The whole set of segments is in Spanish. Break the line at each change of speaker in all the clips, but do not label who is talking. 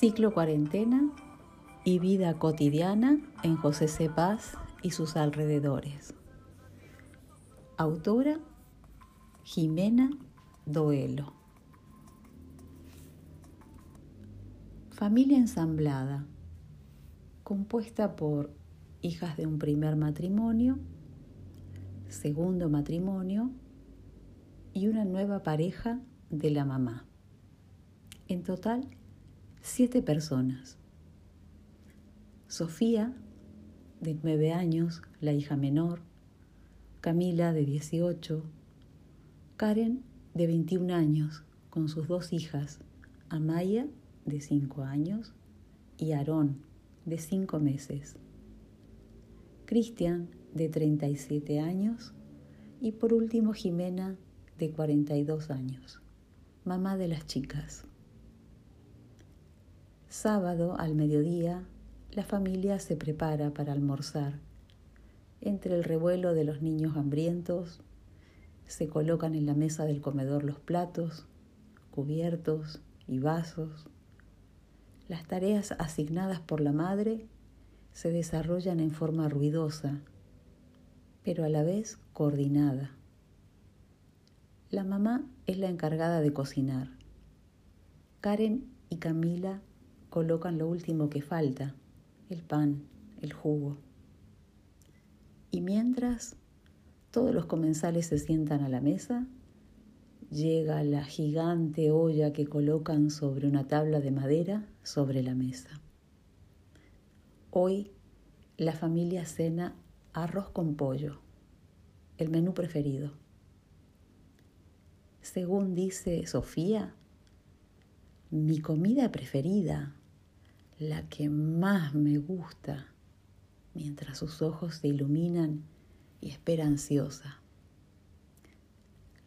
Ciclo cuarentena y vida cotidiana en José Cepaz y sus alrededores. Autora Jimena Doelo. Familia ensamblada, compuesta por hijas de un primer matrimonio, segundo matrimonio y una nueva pareja de la mamá. En total, siete personas. Sofía, de nueve años, la hija menor, Camila, de 18, Karen, de 21 años, con sus dos hijas, Amaya, de 5 años, y Aarón, de 5 meses. Cristian, de 37 años, y por último Jimena, de 42 años, mamá de las chicas. Sábado al mediodía, la familia se prepara para almorzar. Entre el revuelo de los niños hambrientos, se colocan en la mesa del comedor los platos, cubiertos y vasos. Las tareas asignadas por la madre se desarrollan en forma ruidosa, pero a la vez coordinada. La mamá es la encargada de cocinar. Karen y Camila colocan lo último que falta, el pan, el jugo. Y mientras todos los comensales se sientan a la mesa, llega la gigante olla que colocan sobre una tabla de madera sobre la mesa. Hoy la familia cena arroz con pollo, el menú preferido. Según dice Sofía, mi comida preferida la que más me gusta, mientras sus ojos se iluminan y espera ansiosa.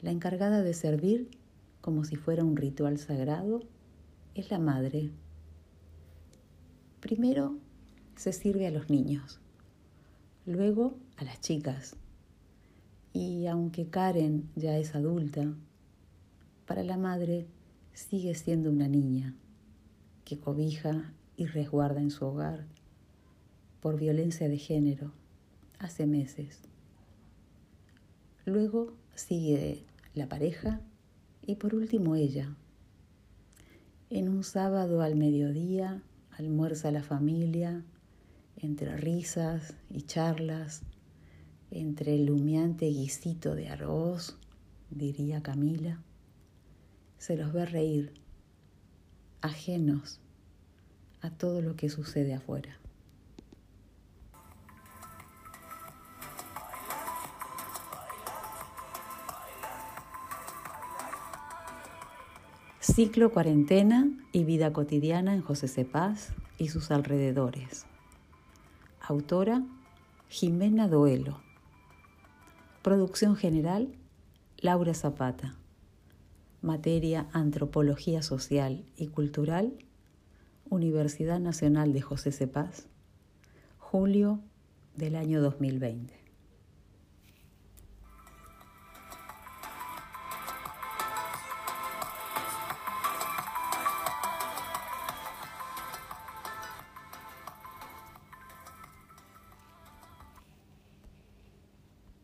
La encargada de servir, como si fuera un ritual sagrado, es la madre. Primero se sirve a los niños, luego a las chicas. Y aunque Karen ya es adulta, para la madre sigue siendo una niña que cobija y resguarda en su hogar por violencia de género hace meses. Luego sigue la pareja y por último ella. En un sábado al mediodía almuerza la familia entre risas y charlas, entre el humeante guisito de arroz, diría Camila. Se los ve reír, ajenos a todo lo que sucede afuera. Ciclo Cuarentena y Vida Cotidiana en José Cepaz y sus alrededores. Autora Jimena Doelo. Producción general Laura Zapata. Materia Antropología Social y Cultural Universidad Nacional de José Cepaz, julio del año 2020.